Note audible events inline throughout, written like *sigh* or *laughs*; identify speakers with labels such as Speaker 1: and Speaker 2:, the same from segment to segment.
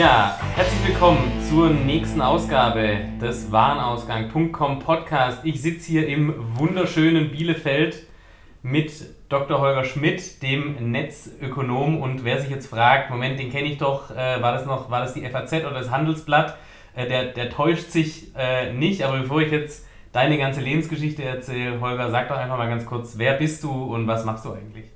Speaker 1: Ja, herzlich willkommen zur nächsten Ausgabe des Warenausgang.com Podcast. Ich sitze hier im wunderschönen Bielefeld mit Dr. Holger Schmidt, dem Netzökonom. Und wer sich jetzt fragt, Moment, den kenne ich doch, äh, war das noch, war das die FAZ oder das Handelsblatt? Äh, der, der täuscht sich äh, nicht. Aber bevor ich jetzt deine ganze Lebensgeschichte erzähle, Holger, sag doch einfach mal ganz kurz, wer bist du und was machst du eigentlich?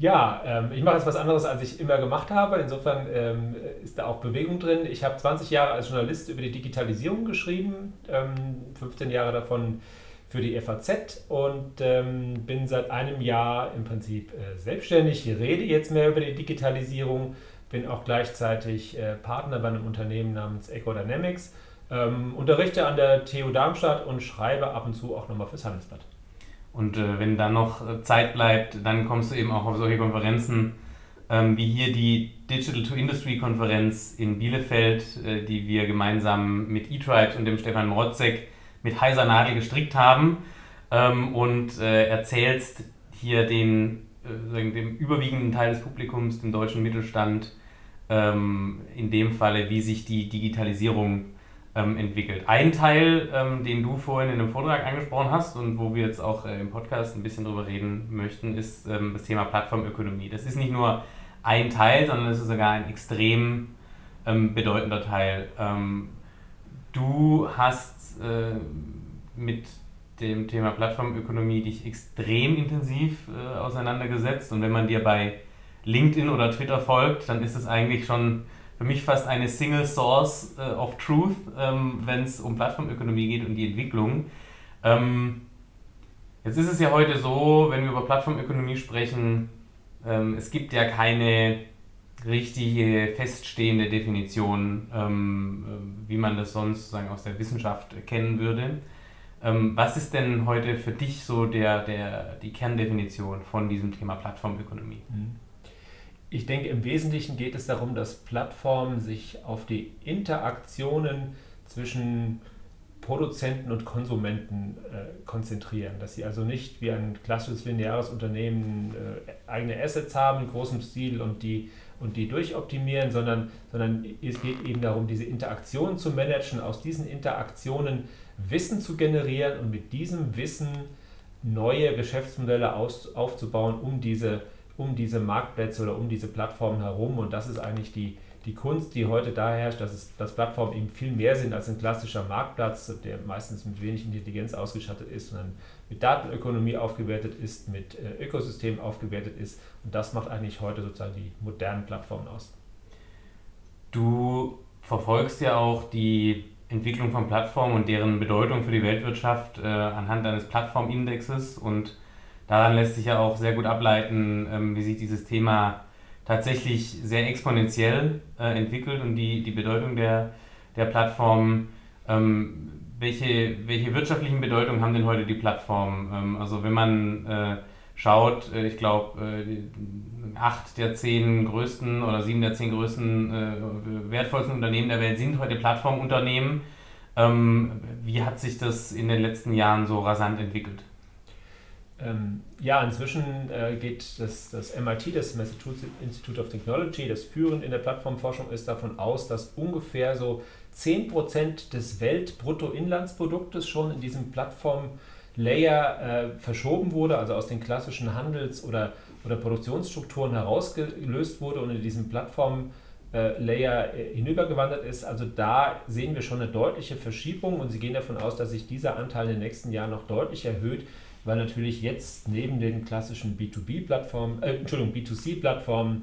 Speaker 2: Ja, ähm, ich mache jetzt was anderes, als ich immer gemacht habe. Insofern ähm, ist da auch Bewegung drin. Ich habe 20 Jahre als Journalist über die Digitalisierung geschrieben, ähm, 15 Jahre davon für die FAZ und ähm, bin seit einem Jahr im Prinzip äh, selbstständig. Ich rede jetzt mehr über die Digitalisierung, bin auch gleichzeitig äh, Partner bei einem Unternehmen namens Ecodynamics, ähm, unterrichte an der TU Darmstadt und schreibe ab und zu auch nochmal fürs Handelsblatt.
Speaker 1: Und äh, wenn dann noch äh, Zeit bleibt, dann kommst du eben auch auf solche Konferenzen ähm, wie hier die Digital to Industry Konferenz in Bielefeld, äh, die wir gemeinsam mit eTribes und dem Stefan Mrotzek mit heiser Nadel gestrickt haben ähm, und äh, erzählst hier den, äh, dem überwiegenden Teil des Publikums, dem deutschen Mittelstand, ähm, in dem Falle, wie sich die Digitalisierung ähm, entwickelt. Ein Teil, ähm, den du vorhin in einem Vortrag angesprochen hast und wo wir jetzt auch äh, im Podcast ein bisschen drüber reden möchten, ist ähm, das Thema Plattformökonomie. Das ist nicht nur ein Teil, sondern es ist sogar ein extrem ähm, bedeutender Teil. Ähm, du hast äh, mit dem Thema Plattformökonomie dich extrem intensiv äh, auseinandergesetzt und wenn man dir bei LinkedIn oder Twitter folgt, dann ist es eigentlich schon für mich fast eine Single Source äh, of Truth, ähm, wenn es um Plattformökonomie geht und die Entwicklung. Ähm, jetzt ist es ja heute so, wenn wir über Plattformökonomie sprechen, ähm, es gibt ja keine richtige feststehende Definition, ähm, äh, wie man das sonst sozusagen aus der Wissenschaft kennen würde. Ähm, was ist denn heute für dich so der, der, die Kerndefinition von diesem Thema Plattformökonomie? Mhm.
Speaker 2: Ich denke, im Wesentlichen geht es darum, dass Plattformen sich auf die Interaktionen zwischen Produzenten und Konsumenten äh, konzentrieren. Dass sie also nicht wie ein klassisches lineares Unternehmen äh, eigene Assets haben in großem Stil und die, und die durchoptimieren, sondern, sondern es geht eben darum, diese Interaktionen zu managen, aus diesen Interaktionen Wissen zu generieren und mit diesem Wissen neue Geschäftsmodelle aus, aufzubauen, um diese um diese Marktplätze oder um diese Plattformen herum. Und das ist eigentlich die, die Kunst, die heute da herrscht, dass, es, dass Plattformen eben viel mehr sind als ein klassischer Marktplatz, der meistens mit wenig Intelligenz ausgestattet ist, sondern mit Datenökonomie aufgewertet ist, mit äh, Ökosystemen aufgewertet ist. Und das macht eigentlich heute sozusagen die modernen Plattformen aus.
Speaker 1: Du verfolgst ja auch die Entwicklung von Plattformen und deren Bedeutung für die Weltwirtschaft äh, anhand eines Plattformindexes und daran lässt sich ja auch sehr gut ableiten, ähm, wie sich dieses Thema tatsächlich sehr exponentiell äh, entwickelt und die, die Bedeutung der, der Plattformen. Ähm, welche, welche wirtschaftlichen Bedeutungen haben denn heute die Plattformen? Ähm, also wenn man äh, schaut, äh, ich glaube, acht der zehn größten oder sieben der zehn größten wertvollsten Unternehmen der Welt sind heute Plattformunternehmen. Wie hat sich das in den letzten Jahren so rasant entwickelt?
Speaker 2: Ähm, ja, inzwischen äh, geht das, das MIT, das Massachusetts Institute of Technology, das führend in der Plattformforschung ist, davon aus, dass ungefähr so 10% des Weltbruttoinlandsproduktes schon in diesem Plattform-Layer äh, verschoben wurde, also aus den klassischen Handels- oder, oder Produktionsstrukturen herausgelöst wurde und in diesem Plattform- Layer äh, hinübergewandert ist. Also da sehen wir schon eine deutliche Verschiebung und Sie gehen davon aus, dass sich dieser Anteil in den nächsten Jahren noch deutlich erhöht, weil natürlich jetzt neben den klassischen B2B-Plattformen, äh, Entschuldigung, B2C-Plattformen,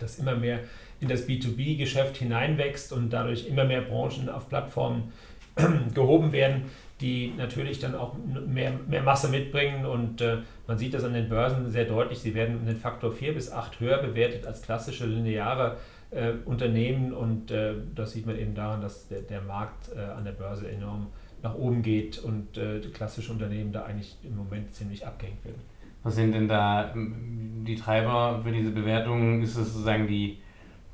Speaker 2: das immer mehr in das B2B-Geschäft hineinwächst und dadurch immer mehr Branchen auf Plattformen *clears throat* gehoben werden, die natürlich dann auch mehr, mehr Masse mitbringen und äh, man sieht das an den Börsen sehr deutlich, sie werden um den Faktor 4 bis 8 höher bewertet als klassische lineare äh, Unternehmen und äh, das sieht man eben daran, dass der, der Markt äh, an der Börse enorm nach oben geht und äh, klassische Unternehmen da eigentlich im Moment ziemlich abgehängt werden.
Speaker 1: Was sind denn da die Treiber für diese Bewertung? Ist es sozusagen die,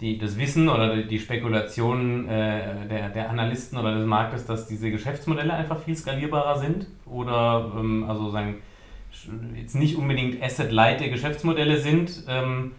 Speaker 1: die, das Wissen oder die Spekulation äh, der, der Analysten oder des Marktes, dass diese Geschäftsmodelle einfach viel skalierbarer sind? Oder ähm, also sagen, jetzt nicht unbedingt asset-light Geschäftsmodelle sind, ähm,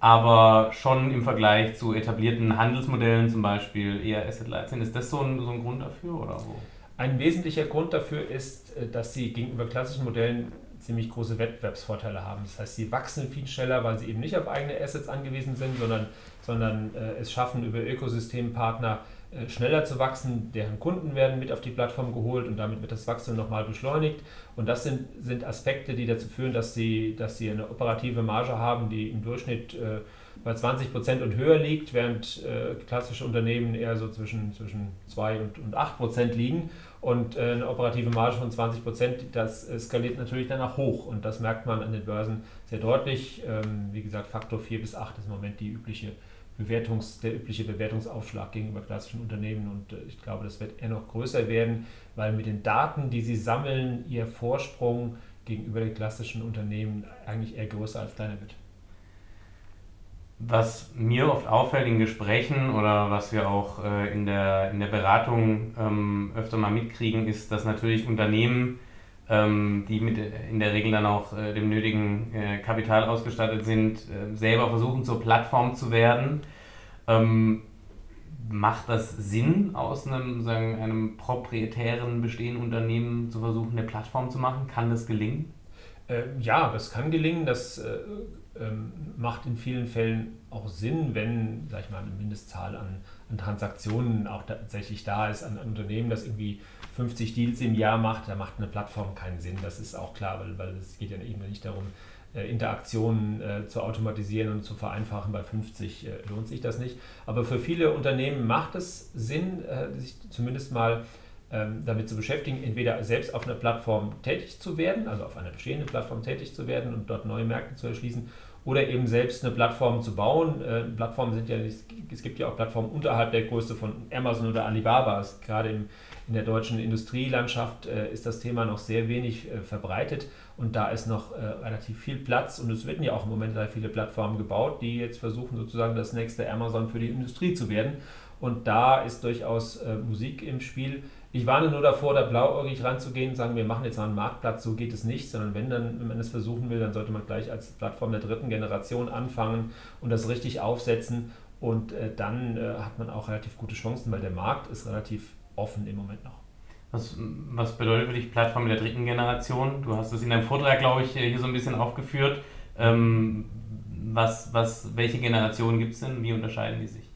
Speaker 1: aber schon im Vergleich zu etablierten Handelsmodellen zum Beispiel eher asset-light sind. Ist das so ein, so ein Grund dafür oder wo?
Speaker 2: Ein wesentlicher Grund dafür ist, äh, dass sie gegenüber klassischen Modellen ziemlich große Wettbewerbsvorteile haben. Das heißt, sie wachsen viel schneller, weil sie eben nicht auf eigene Assets angewiesen sind, sondern, sondern äh, es schaffen über Ökosystempartner schneller zu wachsen, deren Kunden werden mit auf die Plattform geholt und damit wird das Wachstum nochmal beschleunigt. Und das sind, sind Aspekte, die dazu führen, dass sie, dass sie eine operative Marge haben, die im Durchschnitt äh, bei 20 Prozent und höher liegt, während äh, klassische Unternehmen eher so zwischen, zwischen 2 und, und 8 Prozent liegen. Und äh, eine operative Marge von 20 Prozent, das skaliert natürlich danach hoch. Und das merkt man an den Börsen sehr deutlich. Ähm, wie gesagt, Faktor 4 bis 8 ist im Moment die übliche Bewertungs, der übliche Bewertungsaufschlag gegenüber klassischen Unternehmen. Und äh, ich glaube, das wird eher noch größer werden, weil mit den Daten, die sie sammeln, ihr Vorsprung gegenüber den klassischen Unternehmen eigentlich eher größer als kleiner wird.
Speaker 1: Was mir oft auffällt in Gesprächen oder was wir auch äh, in, der, in der Beratung ähm, öfter mal mitkriegen, ist, dass natürlich Unternehmen, die mit, in der Regel dann auch äh, dem nötigen äh, Kapital ausgestattet sind, äh, selber versuchen zur Plattform zu werden. Ähm, macht das Sinn, aus einem, sagen, einem proprietären bestehenden Unternehmen zu versuchen, eine Plattform zu machen? Kann das gelingen?
Speaker 2: Ähm, ja, das kann gelingen. Das äh, ähm, macht in vielen Fällen auch Sinn, wenn, sag ich mal, eine Mindestzahl an, an Transaktionen auch tatsächlich da ist, an, an Unternehmen, das irgendwie 50 Deals im Jahr macht, da macht eine Plattform keinen Sinn. Das ist auch klar, weil, weil es geht ja eben nicht darum, äh, Interaktionen äh, zu automatisieren und zu vereinfachen. Bei 50 äh, lohnt sich das nicht. Aber für viele Unternehmen macht es Sinn, sich zumindest mal ähm, damit zu beschäftigen, entweder selbst auf einer Plattform tätig zu werden, also auf einer bestehenden Plattform tätig zu werden und dort neue Märkte zu erschließen, oder eben selbst eine Plattform zu bauen. Äh, Plattformen sind ja, es gibt ja auch Plattformen unterhalb der Größe von Amazon oder Alibaba. Gerade im, in der deutschen Industrielandschaft äh, ist das Thema noch sehr wenig äh, verbreitet und da ist noch äh, relativ viel Platz und es werden ja auch im Moment sehr viele Plattformen gebaut, die jetzt versuchen sozusagen das nächste Amazon für die Industrie zu werden. Und da ist durchaus äh, Musik im Spiel ich warne nur davor, da blauäugig ranzugehen und sagen, wir machen jetzt mal einen Marktplatz, so geht es nicht, sondern wenn, dann, wenn man es versuchen will, dann sollte man gleich als Plattform der dritten Generation anfangen und das richtig aufsetzen und äh, dann äh, hat man auch relativ gute Chancen, weil der Markt ist relativ offen im Moment noch.
Speaker 1: Was, was bedeutet für dich Plattform der dritten Generation? Du hast es in deinem Vortrag, glaube ich, hier so ein bisschen aufgeführt. Ähm, was, was, welche Generationen gibt es denn? Wie unterscheiden die sich?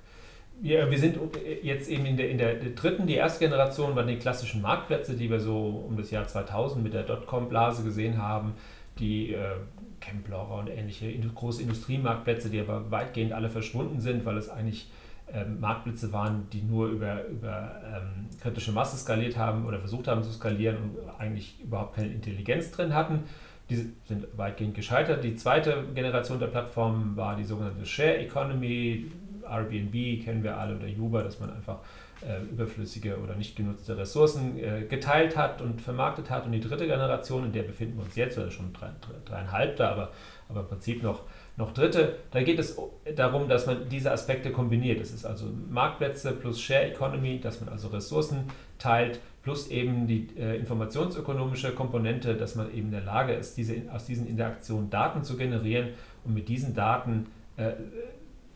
Speaker 2: Ja, wir sind jetzt eben in der, in der dritten, die erste Generation waren die klassischen Marktplätze, die wir so um das Jahr 2000 mit der Dotcom-Blase gesehen haben, die äh, Camplorer und ähnliche große Industriemarktplätze, die aber weitgehend alle verschwunden sind, weil es eigentlich ähm, Marktplätze waren, die nur über, über ähm, kritische Masse skaliert haben oder versucht haben zu skalieren und eigentlich überhaupt keine Intelligenz drin hatten. Die sind weitgehend gescheitert. Die zweite Generation der Plattformen war die sogenannte Share Economy, Airbnb kennen wir alle oder Uber, dass man einfach äh, überflüssige oder nicht genutzte Ressourcen äh, geteilt hat und vermarktet hat. Und die dritte Generation, in der befinden wir uns jetzt, oder schon drei, dreieinhalb da, aber, aber im Prinzip noch, noch dritte, da geht es darum, dass man diese Aspekte kombiniert. Es ist also Marktplätze plus Share Economy, dass man also Ressourcen teilt, plus eben die äh, informationsökonomische Komponente, dass man eben in der Lage ist, diese, aus diesen Interaktionen Daten zu generieren und mit diesen Daten äh,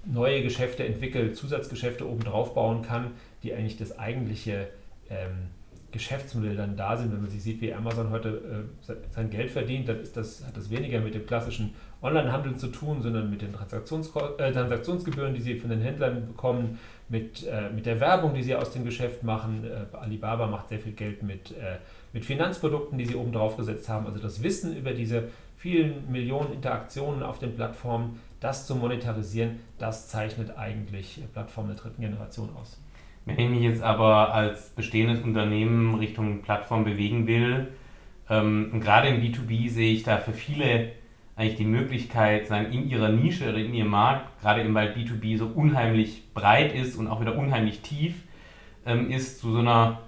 Speaker 2: neue Geschäfte entwickelt, Zusatzgeschäfte oben drauf bauen kann, die eigentlich das eigentliche ähm, Geschäftsmodell dann da sind. Wenn man sich sieht, wie Amazon heute äh, sein Geld verdient, dann ist das, hat das weniger mit dem klassischen Onlinehandel zu tun, sondern mit den Transaktions äh, Transaktionsgebühren, die sie von den Händlern bekommen, mit, äh, mit der Werbung, die sie aus dem Geschäft machen. Äh, Alibaba macht sehr viel Geld mit, äh, mit Finanzprodukten, die sie oben drauf gesetzt haben. Also das Wissen über diese vielen Millionen Interaktionen auf den Plattformen das zu monetarisieren, das zeichnet eigentlich Plattformen der dritten Generation aus.
Speaker 1: Wenn ich mich jetzt aber als bestehendes Unternehmen Richtung Plattform bewegen will, ähm, gerade im B2B sehe ich da für viele eigentlich die Möglichkeit, sagen, in ihrer Nische oder in ihrem Markt, gerade eben weil B2B so unheimlich breit ist und auch wieder unheimlich tief ähm, ist, zu so einer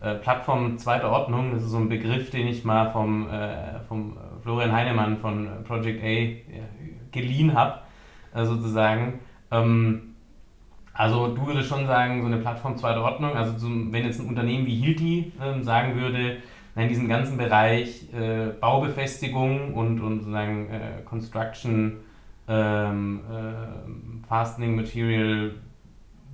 Speaker 1: äh, Plattform zweiter Ordnung, das ist so ein Begriff, den ich mal vom, äh, vom Florian Heinemann von Project A geliehen habe, äh, sozusagen. Ähm, also du würdest schon sagen, so eine Plattform zweiter Ordnung, also zum, wenn jetzt ein Unternehmen wie Hilti ähm, sagen würde, in diesem ganzen Bereich äh, Baubefestigung und, und sozusagen äh, Construction ähm, äh, Fastening Material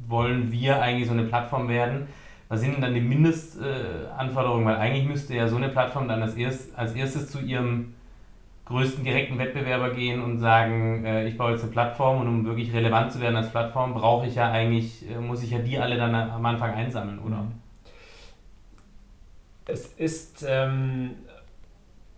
Speaker 1: wollen wir eigentlich so eine Plattform werden. Was sind denn dann die Mindestanforderungen? Weil eigentlich müsste ja so eine Plattform dann als, erst, als erstes zu ihrem größten direkten Wettbewerber gehen und sagen, äh, ich baue jetzt eine Plattform und um wirklich relevant zu werden als Plattform, brauche ich ja eigentlich, äh, muss ich ja die alle dann am Anfang einsammeln, oder?
Speaker 2: Es ist ähm,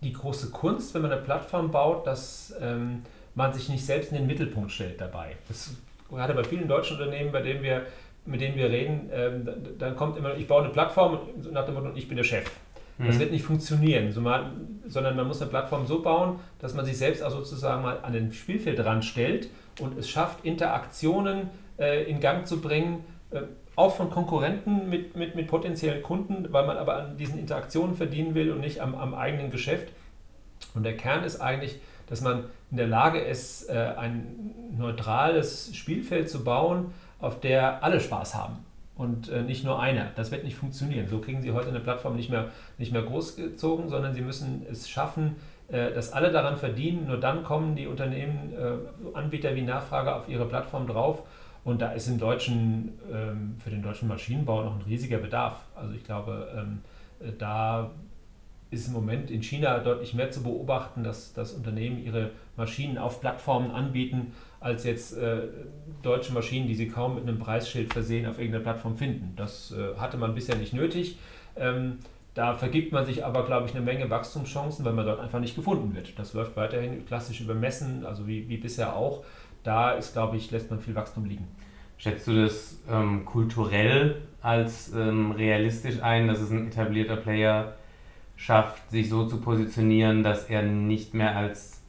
Speaker 2: die große Kunst, wenn man eine Plattform baut, dass ähm, man sich nicht selbst in den Mittelpunkt stellt dabei. Das gerade bei vielen deutschen Unternehmen, bei denen wir, mit denen wir reden, ähm, dann kommt immer, ich baue eine Plattform nach dem Motto, ich bin der Chef. Das mhm. wird nicht funktionieren, sondern man muss eine Plattform so bauen, dass man sich selbst auch sozusagen mal an den Spielfeldrand stellt und es schafft, Interaktionen äh, in Gang zu bringen, äh, auch von Konkurrenten mit, mit, mit potenziellen Kunden, weil man aber an diesen Interaktionen verdienen will und nicht am, am eigenen Geschäft. Und der Kern ist eigentlich, dass man in der Lage ist, äh, ein neutrales Spielfeld zu bauen, auf der alle Spaß haben und äh, nicht nur einer. Das wird nicht funktionieren. So kriegen Sie heute eine Plattform nicht mehr, nicht mehr großgezogen, sondern Sie müssen es schaffen, äh, dass alle daran verdienen. Nur dann kommen die Unternehmen, Anbieter wie Nachfrage auf ihre Plattform drauf. Und da ist im deutschen, ähm, für den deutschen Maschinenbau noch ein riesiger Bedarf. Also ich glaube, ähm, da ist im Moment in China deutlich mehr zu beobachten, dass, dass Unternehmen ihre Maschinen auf Plattformen anbieten, als jetzt äh, deutsche Maschinen, die sie kaum mit einem Preisschild versehen, auf irgendeiner Plattform finden. Das äh, hatte man bisher nicht nötig. Ähm, da vergibt man sich aber, glaube ich, eine Menge Wachstumschancen, weil man dort einfach nicht gefunden wird. Das läuft weiterhin klassisch über Messen, also wie, wie bisher auch. Da ist, glaube ich, lässt man viel Wachstum liegen.
Speaker 1: Schätzt du das ähm, kulturell als ähm, realistisch ein, dass es ein etablierter Player schafft, sich so zu positionieren, dass er nicht mehr als,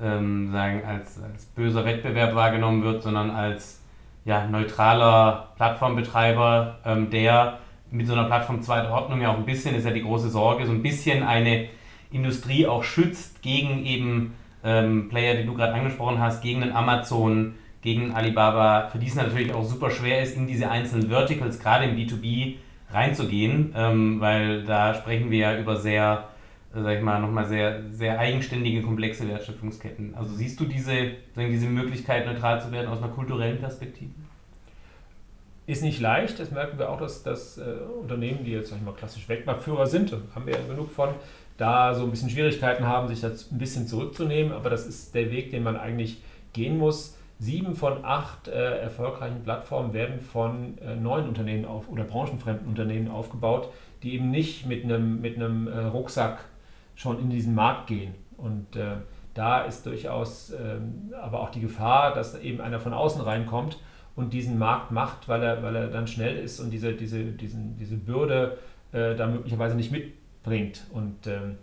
Speaker 1: ähm, sagen, als, als böser Wettbewerb wahrgenommen wird, sondern als ja, neutraler Plattformbetreiber, ähm, der mit so einer Plattform zweiter Ordnung ja auch ein bisschen, ist ja die große Sorge, so ein bisschen eine Industrie auch schützt gegen eben ähm, Player, die du gerade angesprochen hast, gegen den Amazon, gegen Alibaba, für die es natürlich auch super schwer ist, in diese einzelnen Verticals, gerade im B2B, reinzugehen, ähm, weil da sprechen wir ja über sehr, äh, sag ich mal, nochmal sehr, sehr eigenständige, komplexe Wertschöpfungsketten. Also siehst du diese, diese Möglichkeit, neutral zu werden aus einer kulturellen Perspektive?
Speaker 2: Ist nicht leicht, das merken wir auch, dass, dass äh, Unternehmen, die jetzt sag ich mal, klassisch Weltmarktführer sind, haben wir ja genug von, da so ein bisschen Schwierigkeiten haben, sich das ein bisschen zurückzunehmen, aber das ist der Weg, den man eigentlich gehen muss Sieben von acht äh, erfolgreichen Plattformen werden von äh, neuen Unternehmen auf, oder branchenfremden Unternehmen aufgebaut, die eben nicht mit einem mit äh, Rucksack schon in diesen Markt gehen. Und äh, da ist durchaus ähm, aber auch die Gefahr, dass eben einer von außen reinkommt und diesen Markt macht, weil er, weil er dann schnell ist und diese, diese, diesen, diese Bürde äh, da möglicherweise nicht mitbringt. Und ähm,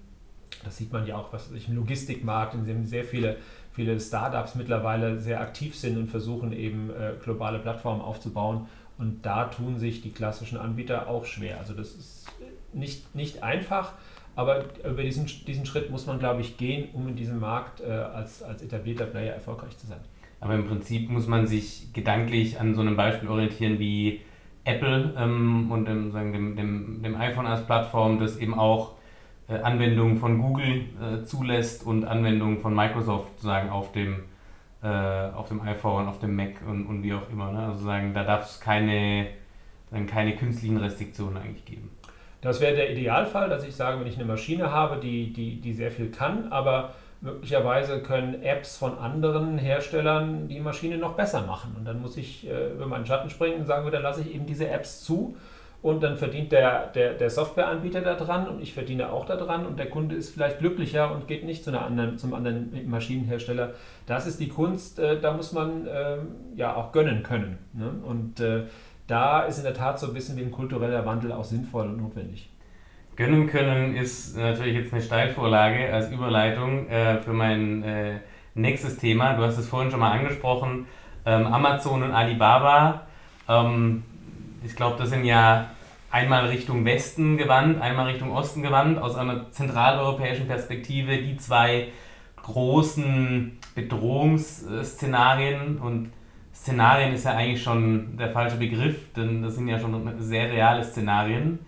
Speaker 2: das sieht man ja auch, was im Logistikmarkt, in dem sehr viele viele Startups mittlerweile sehr aktiv sind und versuchen eben äh, globale Plattformen aufzubauen. Und da tun sich die klassischen Anbieter auch schwer. Also das ist nicht, nicht einfach, aber über diesen, diesen Schritt muss man, glaube ich, gehen, um in diesem Markt äh, als, als etablierter Player erfolgreich zu sein.
Speaker 1: Aber im Prinzip muss man sich gedanklich an so einem Beispiel orientieren wie Apple ähm, und dem, sagen, dem, dem, dem iPhone als Plattform, das eben auch äh, Anwendungen von Google äh, zulässt und Anwendungen von Microsoft sozusagen auf dem, äh, auf dem iPhone, auf dem Mac und, und wie auch immer. Ne? Also sagen, da darf es keine, dann keine künstlichen Restriktionen eigentlich geben.
Speaker 2: Das wäre der Idealfall, dass ich sage, wenn ich eine Maschine habe, die, die, die sehr viel kann, aber möglicherweise können Apps von anderen Herstellern die Maschine noch besser machen. Und dann muss ich äh, über meinen Schatten springen und sagen, dann lasse ich eben diese Apps zu und dann verdient der, der, der Softwareanbieter daran und ich verdiene auch daran und der Kunde ist vielleicht glücklicher und geht nicht zu einer anderen, zum anderen Maschinenhersteller. Das ist die Kunst, äh, da muss man äh, ja auch gönnen können. Ne? Und äh, da ist in der Tat so ein bisschen ein kultureller Wandel auch sinnvoll und notwendig.
Speaker 1: Gönnen können ist natürlich jetzt eine Steilvorlage als Überleitung äh, für mein äh, nächstes Thema. Du hast es vorhin schon mal angesprochen, ähm, Amazon und Alibaba. Ähm, ich glaube, das sind ja einmal Richtung Westen gewandt, einmal Richtung Osten gewandt, aus einer zentraleuropäischen Perspektive die zwei großen Bedrohungsszenarien und Szenarien ist ja eigentlich schon der falsche Begriff, denn das sind ja schon sehr reale Szenarien.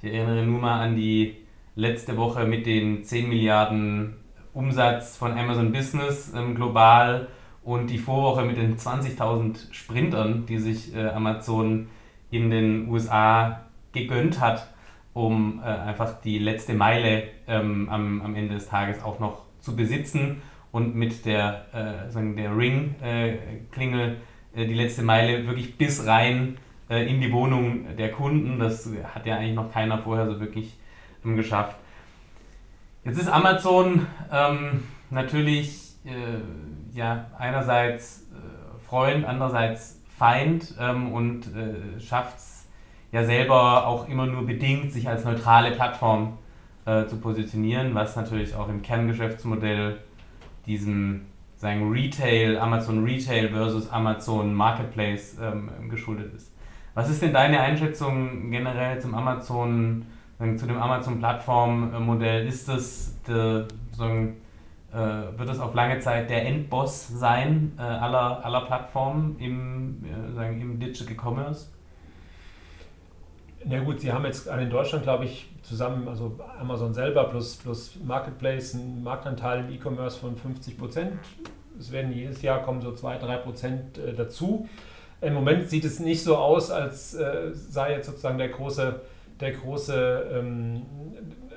Speaker 1: Ich erinnere nur mal an die letzte Woche mit den 10 Milliarden Umsatz von Amazon Business ähm, global und die Vorwoche mit den 20.000 Sprintern, die sich äh, Amazon in den USA gegönnt hat, um äh, einfach die letzte Meile ähm, am, am Ende des Tages auch noch zu besitzen und mit der, äh, der Ring-Klingel äh, äh, die letzte Meile wirklich bis rein äh, in die Wohnung der Kunden. Das hat ja eigentlich noch keiner vorher so wirklich ähm, geschafft. Jetzt ist Amazon ähm, natürlich äh, ja, einerseits Freund, andererseits Feind ähm, und schafft es ja selber auch immer nur bedingt sich als neutrale Plattform äh, zu positionieren, was natürlich auch im Kerngeschäftsmodell diesem sagen Retail, Amazon Retail versus Amazon Marketplace ähm, geschuldet ist. Was ist denn deine Einschätzung generell zum Amazon, zu dem Amazon-Plattform-Modell? Ist das, de, sagen, äh, wird das auf lange Zeit der Endboss sein äh, aller, aller Plattformen im, äh, sagen, im Digital Commerce?
Speaker 2: Na gut, Sie haben jetzt in Deutschland, glaube ich, zusammen, also Amazon selber plus, plus Marketplace, einen Marktanteil im E-Commerce von 50 Prozent. Es werden jedes Jahr kommen so 2, 3 Prozent äh, dazu. Im Moment sieht es nicht so aus, als äh, sei jetzt sozusagen der große, der große ähm,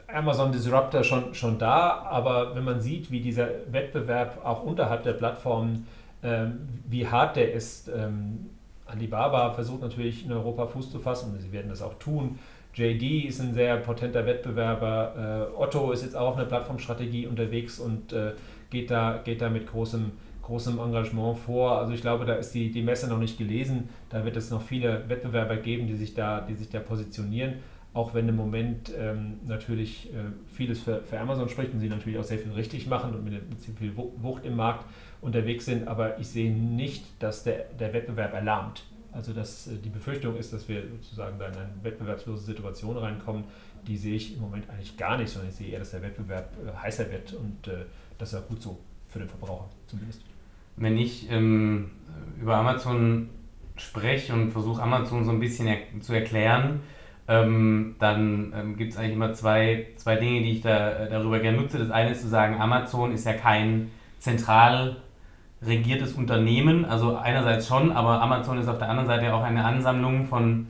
Speaker 2: Amazon Disruptor schon, schon da, aber wenn man sieht, wie dieser Wettbewerb auch unterhalb der Plattformen, ähm, wie hart der ist, ähm, Alibaba versucht natürlich in Europa Fuß zu fassen sie werden das auch tun. JD ist ein sehr potenter Wettbewerber. Äh, Otto ist jetzt auch auf einer Plattformstrategie unterwegs und äh, geht, da, geht da mit großem, großem Engagement vor. Also ich glaube, da ist die, die Messe noch nicht gelesen. Da wird es noch viele Wettbewerber geben, die sich da, die sich da positionieren. Auch wenn im Moment ähm, natürlich äh, vieles für, für Amazon spricht und sie natürlich auch sehr viel richtig machen und mit, mit viel Wucht im Markt unterwegs sind, aber ich sehe nicht, dass der, der Wettbewerb erlahmt. Also dass äh, die Befürchtung ist, dass wir sozusagen da in eine wettbewerbslose Situation reinkommen, die sehe ich im Moment eigentlich gar nicht, sondern ich sehe eher, dass der Wettbewerb äh, heißer wird und äh, das ist auch gut so für den Verbraucher zumindest.
Speaker 1: Wenn ich ähm, über Amazon spreche und versuche Amazon so ein bisschen er zu erklären, ähm, dann ähm, gibt es eigentlich immer zwei, zwei Dinge, die ich da, darüber gerne nutze. Das eine ist zu sagen, Amazon ist ja kein zentral regiertes Unternehmen, also einerseits schon, aber Amazon ist auf der anderen Seite auch eine Ansammlung von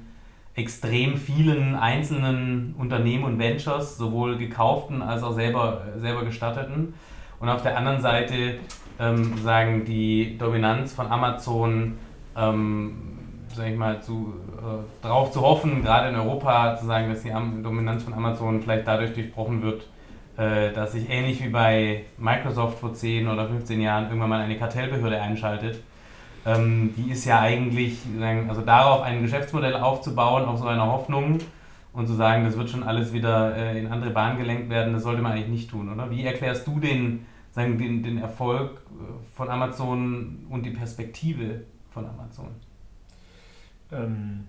Speaker 1: extrem vielen einzelnen Unternehmen und Ventures, sowohl gekauften als auch selber, selber gestatteten. Und auf der anderen Seite ähm, sagen die Dominanz von Amazon, ähm, sag ich mal, zu, äh, darauf zu hoffen, gerade in Europa zu sagen, dass die Dominanz von Amazon vielleicht dadurch durchbrochen wird, äh, dass sich ähnlich wie bei Microsoft vor 10 oder 15 Jahren irgendwann mal eine Kartellbehörde einschaltet. Ähm, die ist ja eigentlich, also darauf ein Geschäftsmodell aufzubauen, auf so einer Hoffnung und zu sagen, das wird schon alles wieder äh, in andere Bahnen gelenkt werden, das sollte man eigentlich nicht tun, oder? Wie erklärst du den, sagen, den, den Erfolg äh, von Amazon und die Perspektive von Amazon?
Speaker 2: Ähm,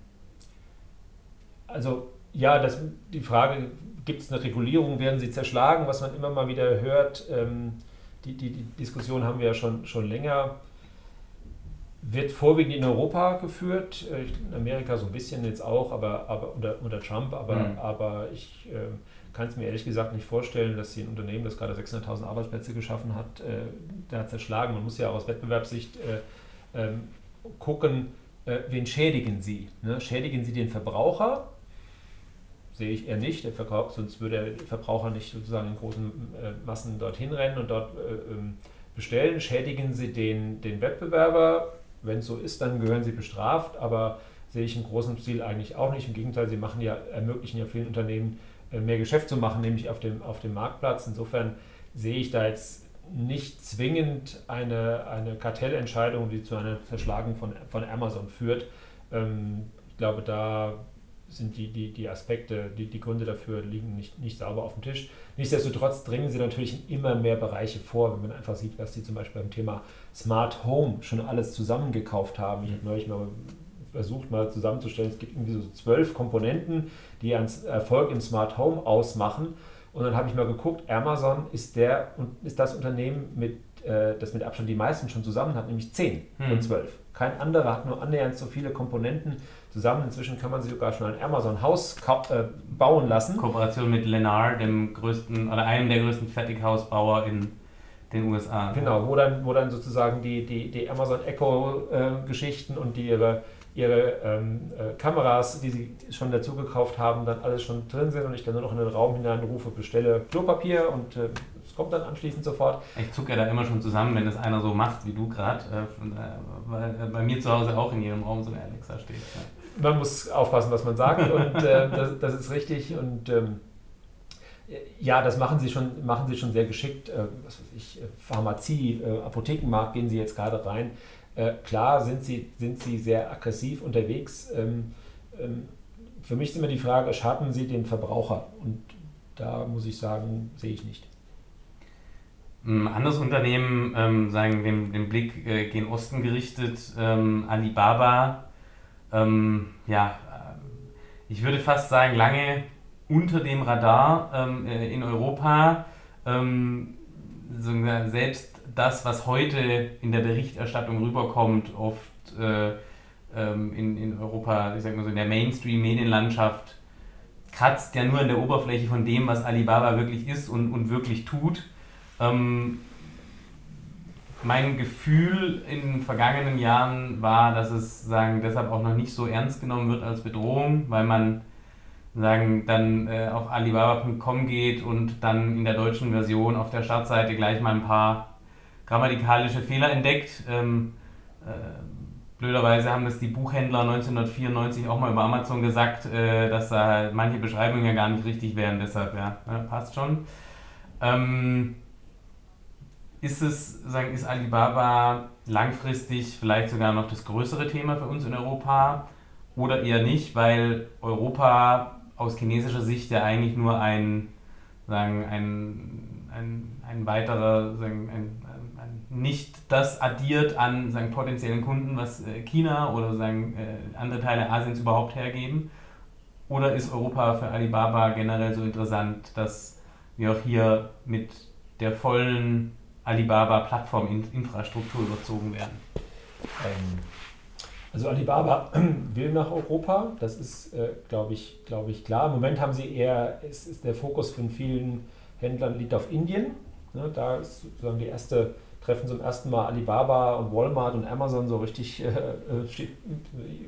Speaker 2: also ja, das, die Frage, gibt es eine Regulierung, werden sie zerschlagen, was man immer mal wieder hört. Ähm, die, die, die, Diskussion haben wir ja schon, schon länger. Wird vorwiegend in Europa geführt, äh, in Amerika so ein bisschen jetzt auch, aber, aber unter, unter Trump, aber, mhm. aber ich äh, kann es mir ehrlich gesagt nicht vorstellen, dass sie ein Unternehmen, das gerade 600.000 Arbeitsplätze geschaffen hat, äh, da zerschlagen. Man muss ja auch aus Wettbewerbssicht äh, ähm, gucken, äh, wen schädigen sie? Ne? Schädigen sie den Verbraucher sehe ich eher nicht. Der Verkauf, sonst würde der Verbraucher nicht sozusagen in großen äh, Massen dorthin rennen und dort äh, ähm, bestellen. Schädigen Sie den, den Wettbewerber. Wenn es so ist, dann gehören Sie bestraft, aber sehe ich im großen Stil eigentlich auch nicht. Im Gegenteil, sie machen ja, ermöglichen ja vielen Unternehmen äh, mehr Geschäft zu machen, nämlich auf dem, auf dem Marktplatz. Insofern sehe ich da jetzt nicht zwingend eine, eine Kartellentscheidung, die zu einer Zerschlagung von, von Amazon führt. Ähm, ich glaube, da sind die, die, die Aspekte, die, die Gründe dafür liegen nicht, nicht sauber auf dem Tisch. Nichtsdestotrotz dringen sie natürlich in immer mehr Bereiche vor, wenn man einfach sieht, was sie zum Beispiel beim Thema Smart Home schon alles zusammengekauft haben. Ich habe neulich mal versucht, mal zusammenzustellen, es gibt irgendwie so zwölf Komponenten, die einen Erfolg im Smart Home ausmachen. Und dann habe ich mal geguckt, Amazon ist, der, ist das Unternehmen, mit, äh, das mit Abstand die meisten schon zusammen hat, nämlich zehn hm. von zwölf. Kein anderer hat nur annähernd so viele Komponenten zusammen. Inzwischen kann man sie sogar schon ein Amazon-Haus äh, bauen lassen.
Speaker 1: Kooperation mit Lennar, dem größten oder einem der größten Fertighausbauer in, den USA.
Speaker 2: Genau, wo dann, wo dann sozusagen die, die, die Amazon Echo-Geschichten äh, und die ihre, ihre ähm, äh, Kameras, die sie schon dazu gekauft haben, dann alles schon drin sind und ich dann nur noch in den Raum hineinrufe, bestelle Klopapier und äh, es kommt dann anschließend sofort.
Speaker 1: Ich zucke ja da immer schon zusammen, wenn das einer so macht wie du gerade, äh, weil äh, bei mir zu Hause auch in jedem Raum so eine Alexa steht. Ja.
Speaker 2: Man muss aufpassen, was man sagt *laughs* und äh, das, das, ist richtig und ähm, ja, das machen sie schon, machen sie schon sehr geschickt. Äh, was weiß ich, äh, Pharmazie, äh, Apothekenmarkt gehen sie jetzt gerade rein. Äh, klar sind sie, sind sie sehr aggressiv unterwegs. Ähm, ähm, für mich ist immer die Frage, schaden sie den Verbraucher? Und da muss ich sagen, sehe ich nicht.
Speaker 1: Ein anderes Unternehmen, ähm, sagen den, den Blick äh, gen Osten gerichtet, ähm, Alibaba, ähm, ja, äh, ich würde fast sagen, lange unter dem Radar ähm, äh, in Europa. Ähm, selbst das, was heute in der Berichterstattung rüberkommt, oft äh, ähm, in, in Europa, ich sag mal so, in der Mainstream-Medienlandschaft, kratzt ja nur an der Oberfläche von dem, was Alibaba wirklich ist und, und wirklich tut. Ähm, mein Gefühl in den vergangenen Jahren war, dass es sagen, deshalb auch noch nicht so ernst genommen wird als Bedrohung, weil man sagen, dann äh, auf alibaba.com geht und dann in der deutschen Version auf der Startseite gleich mal ein paar grammatikalische Fehler entdeckt. Ähm, äh, blöderweise haben das die Buchhändler 1994 auch mal über Amazon gesagt, äh, dass da manche Beschreibungen ja gar nicht richtig wären, deshalb ja, ja passt schon. Ähm, ist es, sagen, ist Alibaba langfristig vielleicht sogar noch das größere Thema für uns in Europa oder eher nicht, weil Europa aus chinesischer Sicht ja eigentlich nur ein, sagen, ein, ein, ein weiterer, sagen, ein, ein, nicht das addiert an sagen, potenziellen Kunden, was äh, China oder sagen, äh, andere Teile Asiens überhaupt hergeben? Oder ist Europa für Alibaba generell so interessant, dass wir auch hier mit der vollen Alibaba-Plattform-Infrastruktur überzogen werden?
Speaker 2: Ähm, also Alibaba *clears throat* will nach Europa, das ist, äh, glaube ich, glaub ich, klar. Im Moment haben sie eher, ist, ist der Fokus von vielen Händlern liegt auf Indien. Ne, da ist sozusagen die erste, treffen zum ersten Mal Alibaba und Walmart und Amazon so richtig äh, äh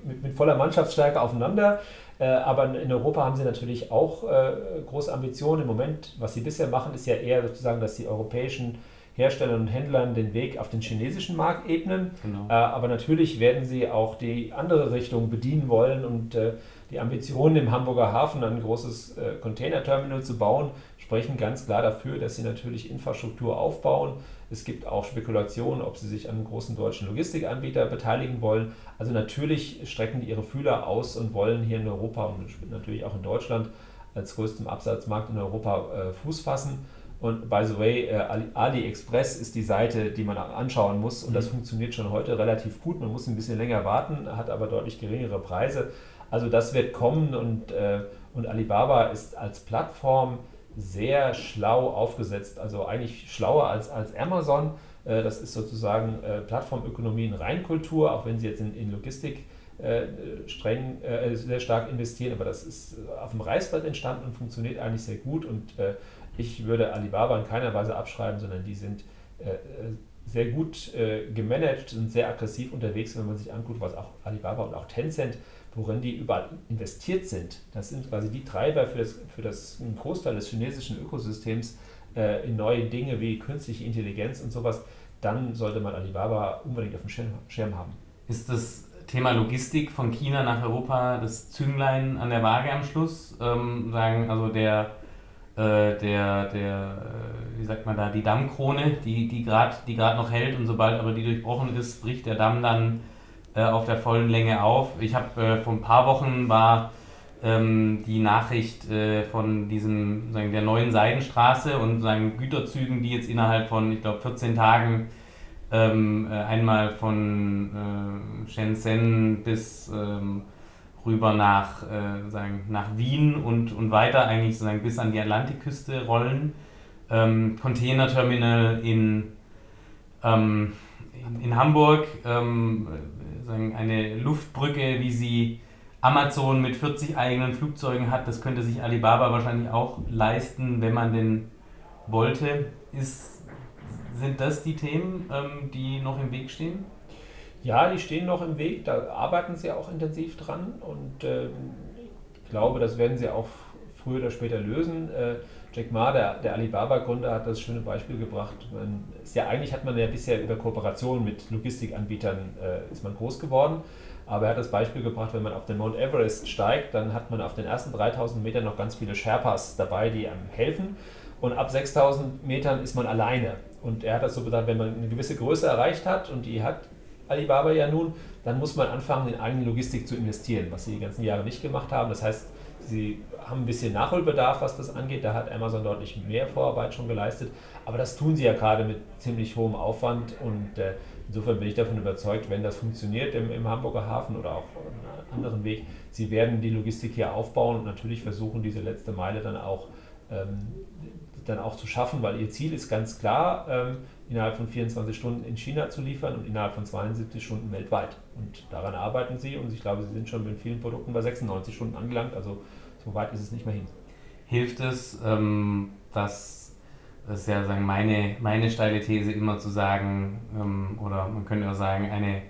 Speaker 2: mit, mit, voller Mannschaftsstärke aufeinander. Äh, aber in Europa haben sie natürlich auch äh, große Ambitionen. Im Moment, was sie bisher machen, ist ja eher sozusagen, dass die europäischen Herstellern und Händlern den Weg auf den chinesischen Markt ebnen. Genau. Äh, aber natürlich werden sie auch die andere Richtung bedienen wollen und äh, die Ambitionen im Hamburger Hafen ein großes äh, Containerterminal zu bauen, sprechen ganz klar dafür, dass sie natürlich Infrastruktur aufbauen. Es gibt auch Spekulationen, ob sie sich an einem großen deutschen Logistikanbieter beteiligen wollen. Also natürlich strecken die ihre Fühler aus und wollen hier in Europa und natürlich auch in Deutschland als größtem Absatzmarkt in Europa äh, Fuß fassen. Und by the way, äh, AliExpress ist die Seite, die man anschauen muss. Und mhm. das funktioniert schon heute relativ gut. Man muss ein bisschen länger warten, hat aber deutlich geringere Preise. Also das wird kommen und, äh, und Alibaba ist als Plattform sehr schlau aufgesetzt. Also eigentlich schlauer als, als Amazon. Äh, das ist sozusagen Plattformökonomie in Reinkultur, auch wenn sie jetzt in, in Logistik streng, sehr stark investieren, aber das ist auf dem Reißbrett entstanden und funktioniert eigentlich sehr gut und ich würde Alibaba in keiner Weise abschreiben, sondern die sind äh, äh, sehr gut äh, gemanagt und sehr aggressiv unterwegs, wenn man sich anguckt, was auch Alibaba und auch Tencent, worin die überall investiert sind. Das sind quasi die Treiber für, das, für das, einen Großteil des chinesischen Ökosystems in neue Dinge wie künstliche Intelligenz und sowas. Dann sollte man Alibaba unbedingt auf dem Schirm, Schirm haben.
Speaker 1: Ist das Thema Logistik von China nach Europa das Zünglein an der Waage am Schluss? Ähm, sagen, also der äh, der, der äh, wie sagt man da, die Dammkrone, die, die gerade die noch hält und sobald aber die durchbrochen ist, bricht der Damm dann äh, auf der vollen Länge auf. Ich habe äh, vor ein paar Wochen war ähm, die Nachricht äh, von diesem, sagen, der neuen Seidenstraße und sagen, Güterzügen, die jetzt innerhalb von, ich glaube, 14 Tagen ähm, einmal von Shenzhen bis ähm, rüber nach, äh, sagen, nach Wien und, und weiter eigentlich sozusagen bis an die Atlantikküste rollen. Ähm, Containerterminal in, ähm, in, in, Hamburg, ähm, sagen, eine Luftbrücke, wie sie Amazon mit 40 eigenen Flugzeugen hat, das könnte sich Alibaba wahrscheinlich auch leisten, wenn man denn wollte. Ist Sind das die Themen, ähm, die noch im Weg stehen?
Speaker 2: Ja, die stehen noch im Weg, da arbeiten sie auch intensiv dran und ähm, ich glaube, das werden sie auch früher oder später lösen. Äh, Jack Ma, der, der Alibaba-Gründer, hat das schöne Beispiel gebracht. Man, ja, eigentlich hat man ja bisher über Kooperationen mit Logistikanbietern äh, ist man groß geworden. Aber er hat das Beispiel gebracht, wenn man auf den Mount Everest steigt, dann hat man auf den ersten 3000 Metern noch ganz viele Sherpas dabei, die einem helfen. Und ab 6000 Metern ist man alleine. Und er hat das so gesagt, wenn man eine gewisse Größe erreicht hat, und die hat Alibaba ja nun, dann muss man anfangen, in eigene Logistik zu investieren, was sie die ganzen Jahre nicht gemacht haben. Das heißt, sie haben ein bisschen Nachholbedarf, was das angeht. Da hat Amazon deutlich mehr Vorarbeit schon geleistet. Aber das tun sie ja gerade mit ziemlich hohem Aufwand. Und äh, insofern bin ich davon überzeugt, wenn das funktioniert im, im Hamburger Hafen oder auch einen anderen Weg, sie werden die Logistik hier aufbauen und natürlich versuchen, diese letzte Meile dann auch, ähm, dann auch zu schaffen, weil ihr Ziel ist ganz klar, ähm, innerhalb von 24 Stunden in China zu liefern und innerhalb von 72 Stunden weltweit. Und daran arbeiten sie und ich glaube, sie sind schon mit vielen Produkten bei 96 Stunden angelangt, also so weit ist es nicht mehr hin.
Speaker 1: Hilft es, ähm, dass das ja sagen, meine, meine steile These immer zu sagen, ähm, oder man könnte auch sagen, eine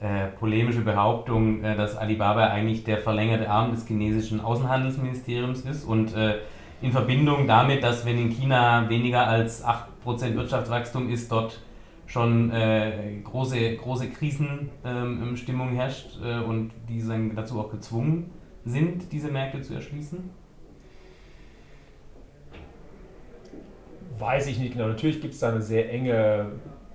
Speaker 1: äh, polemische Behauptung, äh, dass Alibaba eigentlich der verlängerte Arm des chinesischen Außenhandelsministeriums ist und äh, in Verbindung damit, dass wenn in China weniger als 8% Wirtschaftswachstum ist, dort schon äh, große, große Krisenstimmung ähm, herrscht äh, und die sagen, dazu auch gezwungen sind, diese Märkte zu erschließen?
Speaker 2: Weiß ich nicht genau. Natürlich gibt es da eine sehr enge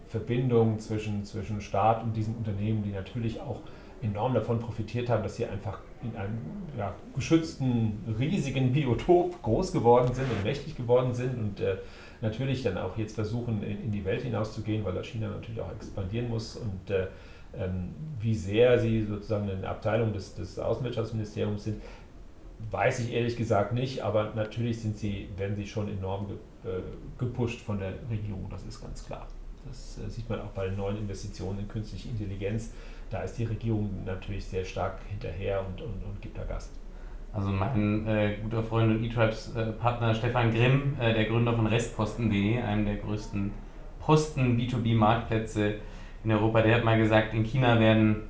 Speaker 2: Verbindung zwischen, zwischen Staat und diesen Unternehmen, die natürlich auch enorm davon profitiert haben, dass sie einfach in einem ja, geschützten, riesigen Biotop groß geworden sind und mächtig geworden sind und äh, natürlich dann auch jetzt versuchen, in, in die Welt hinauszugehen, weil China natürlich auch expandieren muss und äh, ähm, wie sehr sie sozusagen in der Abteilung des, des Außenwirtschaftsministeriums sind, weiß ich ehrlich gesagt nicht, aber natürlich sind sie, werden sie schon enorm ge, äh, gepusht von der Regierung, das ist ganz klar. Das äh, sieht man auch bei den neuen Investitionen in künstliche Intelligenz. Da ist die Regierung natürlich sehr stark hinterher und, und, und gibt da Gas.
Speaker 1: Also mein äh, guter Freund und E-Tribes-Partner Stefan Grimm, äh, der Gründer von Restposten.de, einem der größten Posten-B2B-Marktplätze in Europa, der hat mal gesagt, in China werden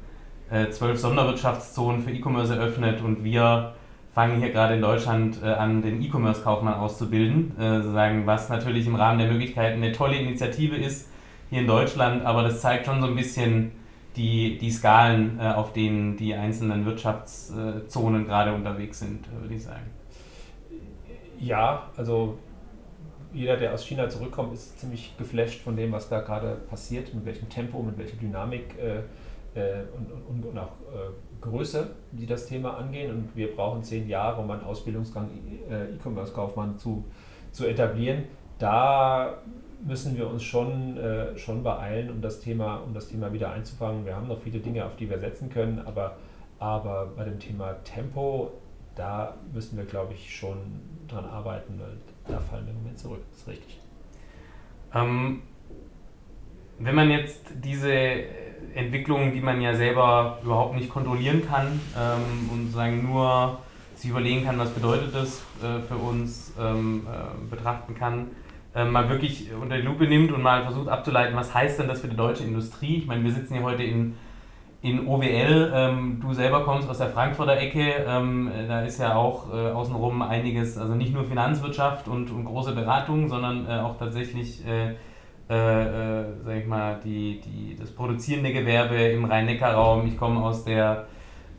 Speaker 1: äh, zwölf Sonderwirtschaftszonen für E-Commerce eröffnet und wir fangen hier gerade in Deutschland äh, an, den E-Commerce-Kaufmann auszubilden, äh, sozusagen, was natürlich im Rahmen der Möglichkeiten eine tolle Initiative ist hier in Deutschland, aber das zeigt schon so ein bisschen die, die Skalen, äh, auf denen die einzelnen Wirtschaftszonen gerade unterwegs sind, äh, würde ich sagen.
Speaker 2: Ja, also jeder, der aus China zurückkommt, ist ziemlich geflasht von dem, was da gerade passiert, mit welchem Tempo, mit welcher Dynamik äh, äh, und, und, und, auch äh, Größe, die das Thema angehen. Und wir brauchen zehn Jahre, um einen Ausbildungsgang äh, E-Commerce-Kaufmann zu, zu etablieren. Da müssen wir uns schon, äh, schon beeilen, um das, Thema, um das Thema wieder einzufangen. Wir haben noch viele Dinge, auf die wir setzen können, aber, aber bei dem Thema Tempo, da müssen wir, glaube ich, schon dran arbeiten, weil da fallen wir im Moment zurück. Das ist richtig.
Speaker 1: Ähm, wenn man jetzt diese Entwicklungen, die man ja selber überhaupt nicht kontrollieren kann ähm, und sagen nur sich überlegen kann, was bedeutet das äh, für uns, ähm, äh, betrachten kann, mal wirklich unter die Lupe nimmt und mal versucht abzuleiten, was heißt denn das für die deutsche Industrie? Ich meine, wir sitzen hier heute in in OWL, ähm, du selber kommst aus der Frankfurter Ecke, ähm, da ist ja auch äh, außenrum einiges, also nicht nur Finanzwirtschaft und, und große Beratung, sondern äh, auch tatsächlich, äh, äh, äh sag ich mal, die, die, das produzierende Gewerbe im Rhein-Neckar-Raum. Ich komme aus der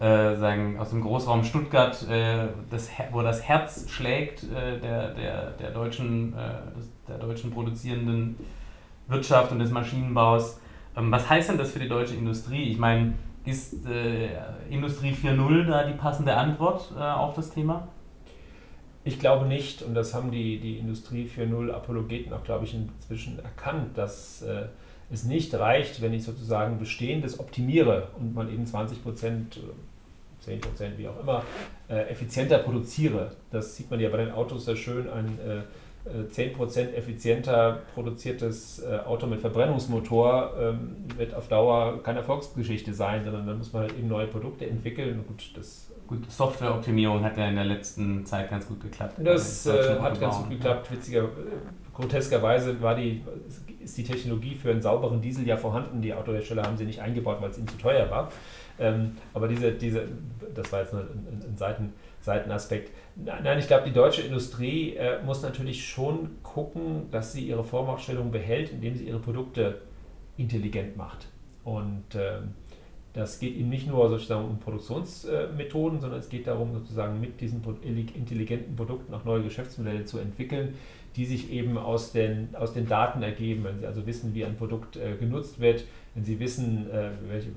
Speaker 1: äh, sagen, aus dem Großraum Stuttgart, äh, das, wo das Herz schlägt der, der, der, deutschen, des, der deutschen produzierenden Wirtschaft und des Maschinenbaus. Ähm, was heißt denn das für die deutsche Industrie? Ich meine, ist äh, Industrie 4.0 da die passende Antwort äh, auf das Thema?
Speaker 2: Ich glaube nicht, und das haben die, die Industrie 4.0 Apologeten auch, glaube ich, inzwischen erkannt, dass äh, es nicht reicht, wenn ich sozusagen Bestehendes optimiere und mal eben 20 Prozent, 10 Prozent, wie auch immer, äh, effizienter produziere. Das sieht man ja bei den Autos sehr schön. Ein, äh, 10% effizienter produziertes äh, Auto mit Verbrennungsmotor ähm, wird auf Dauer keine Erfolgsgeschichte sein, sondern dann muss man halt eben neue Produkte entwickeln. Gut,
Speaker 1: das Gut, Softwareoptimierung hat ja in der letzten Zeit ganz gut geklappt.
Speaker 2: Das äh, hat ganz gut geklappt. Witziger, groteskerweise war die, ist die Technologie für einen sauberen Diesel ja vorhanden. Die Autohersteller haben sie nicht eingebaut, weil es ihnen zu teuer war. Ähm, aber diese, diese, das war jetzt nur ein, ein Seiten, Seitenaspekt. Nein, ich glaube, die deutsche Industrie äh, muss natürlich schon gucken, dass sie ihre Vormachtstellung behält, indem sie ihre Produkte intelligent macht. Und ähm, das geht ihm nicht nur sozusagen um Produktionsmethoden, sondern es geht darum, sozusagen mit diesen intelligenten Produkten auch neue Geschäftsmodelle zu entwickeln, die sich eben aus den, aus den Daten ergeben. Wenn Sie also wissen, wie ein Produkt äh, genutzt wird, wenn Sie wissen, äh, welche,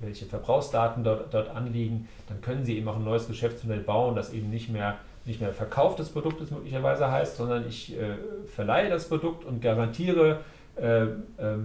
Speaker 2: welche Verbrauchsdaten dort, dort anliegen, dann können Sie eben auch ein neues Geschäftsmodell bauen, das eben nicht mehr nicht mehr Verkauf des Produktes möglicherweise heißt, sondern ich äh, verleihe das Produkt und garantiere äh, äh,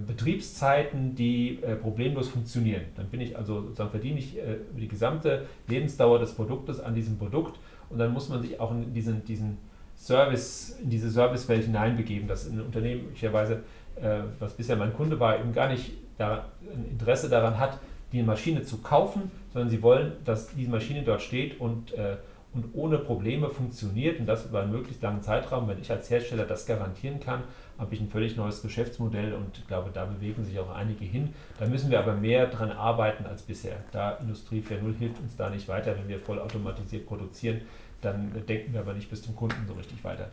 Speaker 2: Betriebszeiten, die äh, problemlos funktionieren. Dann bin ich also sozusagen verdiene ich äh, die gesamte Lebensdauer des Produktes an diesem Produkt und dann muss man sich auch in diesen, diesen Service, in diese Servicewelt hineinbegeben, dass ein Unternehmen möglicherweise, äh, was bisher mein Kunde war, eben gar nicht daran, ein Interesse daran hat, die Maschine zu kaufen, sondern sie wollen, dass diese Maschine dort steht und, äh, und ohne Probleme funktioniert und das über einen möglichst langen Zeitraum. Wenn ich als Hersteller das garantieren kann, habe ich ein völlig neues Geschäftsmodell und ich glaube, da bewegen sich auch einige hin. Da müssen wir aber mehr dran arbeiten als bisher. Da Industrie 4.0 hilft uns da nicht weiter, wenn wir vollautomatisiert produzieren, dann denken wir aber nicht bis zum Kunden so richtig weiter.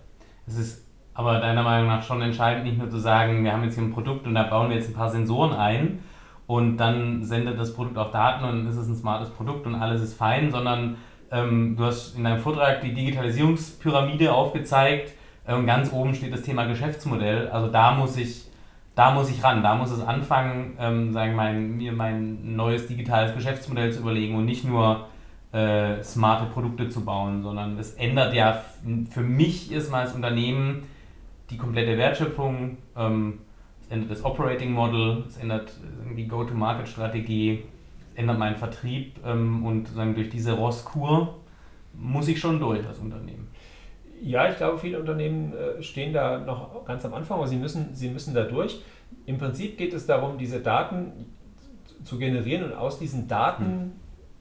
Speaker 1: Es ist aber deiner Meinung nach schon entscheidend, nicht nur zu sagen, wir haben jetzt hier ein Produkt und da bauen wir jetzt ein paar Sensoren ein und dann sendet das Produkt auch Daten und ist es ein smartes Produkt und alles ist fein, sondern ähm, du hast in deinem Vortrag die Digitalisierungspyramide aufgezeigt und ganz oben steht das Thema Geschäftsmodell. Also da muss ich, da muss ich ran, da muss es anfangen, ähm, sagen mein, mir mein neues digitales Geschäftsmodell zu überlegen und nicht nur äh, smarte Produkte zu bauen, sondern es ändert ja für mich erstmal als Unternehmen die komplette Wertschöpfung, ähm, es ändert das Operating Model, es ändert die Go-to-Market-Strategie, es ändert meinen Vertrieb ähm, und sagen, durch diese Rosskur muss ich schon durch als Unternehmen.
Speaker 2: Ja, ich glaube, viele Unternehmen äh, stehen da noch ganz am Anfang, aber sie müssen, sie müssen da durch. Im Prinzip geht es darum, diese Daten zu generieren und aus diesen Daten hm.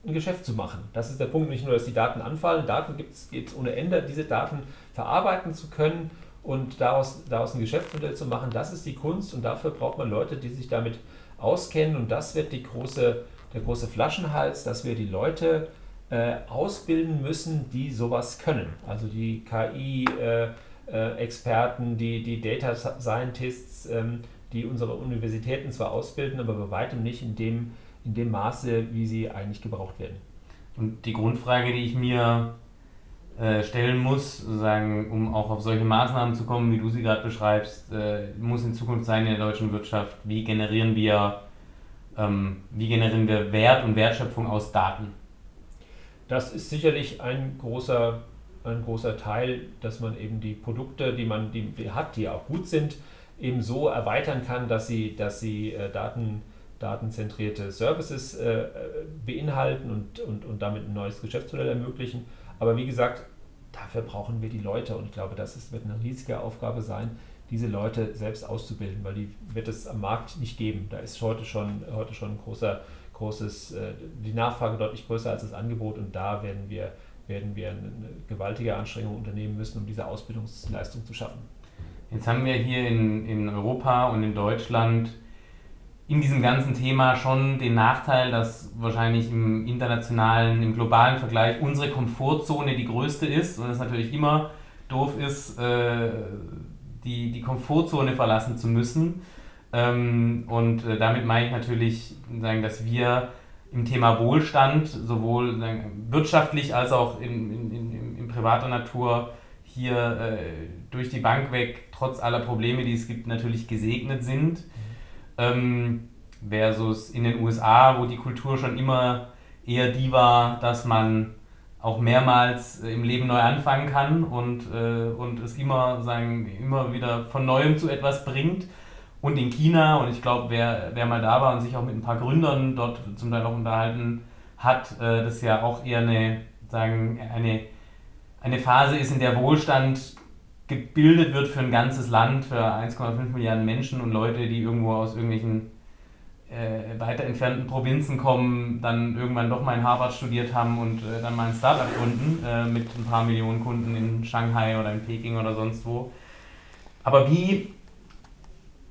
Speaker 2: Ein Geschäft zu machen. Das ist der Punkt, nicht nur, dass die Daten anfallen, Daten gibt es ohne Ende, diese Daten verarbeiten zu können und daraus, daraus ein Geschäftsmodell zu machen, das ist die Kunst und dafür braucht man Leute, die sich damit auskennen und das wird die große, der große Flaschenhals, dass wir die Leute äh, ausbilden müssen, die sowas können. Also die KI-Experten, äh, äh, die, die Data Scientists, ähm, die unsere Universitäten zwar ausbilden, aber bei weitem nicht in dem, in dem Maße, wie sie eigentlich gebraucht werden.
Speaker 1: Und die Grundfrage, die ich mir äh, stellen muss, sozusagen, um auch auf solche Maßnahmen zu kommen, wie du sie gerade beschreibst, äh, muss in Zukunft sein in der deutschen Wirtschaft, wie generieren wir, ähm, wie generieren wir Wert und Wertschöpfung aus Daten?
Speaker 2: Das ist sicherlich ein großer, ein großer Teil, dass man eben die Produkte, die man die, die hat, die auch gut sind, eben so erweitern kann, dass sie, dass sie äh, Daten, datenzentrierte Services äh, beinhalten und, und, und damit ein neues Geschäftsmodell ermöglichen. Aber wie gesagt, dafür brauchen wir die Leute und ich glaube, das ist, wird eine riesige Aufgabe sein, diese Leute selbst auszubilden, weil die wird es am Markt nicht geben. Da ist heute schon, heute schon ein großer großes, äh, die Nachfrage deutlich größer als das Angebot und da werden wir, werden wir eine gewaltige Anstrengung unternehmen müssen, um diese Ausbildungsleistung zu schaffen.
Speaker 1: Jetzt haben wir hier in, in Europa und in Deutschland in diesem ganzen Thema schon den Nachteil, dass wahrscheinlich im internationalen, im globalen Vergleich unsere Komfortzone die größte ist und es natürlich immer doof ist, äh, die, die Komfortzone verlassen zu müssen. Ähm, und äh, damit meine ich natürlich, dass wir im Thema Wohlstand, sowohl wirtschaftlich als auch in, in, in, in privater Natur, hier äh, durch die Bank weg, trotz aller Probleme, die es gibt, natürlich gesegnet sind. Ähm, versus in den USA, wo die Kultur schon immer eher die war, dass man auch mehrmals äh, im Leben neu anfangen kann und, äh, und es immer, sagen, immer wieder von neuem zu etwas bringt und in China. Und ich glaube, wer, wer mal da war und sich auch mit ein paar Gründern dort zum Teil auch unterhalten hat, äh, das ja auch eher eine, sagen, eine, eine Phase ist, in der Wohlstand gebildet wird für ein ganzes Land, für 1,5 Milliarden Menschen und Leute, die irgendwo aus irgendwelchen äh, weiter entfernten Provinzen kommen, dann irgendwann doch mal in Harvard studiert haben und äh, dann mal ein Startup gründen äh, mit ein paar Millionen Kunden in Shanghai oder in Peking oder sonst wo. Aber wie,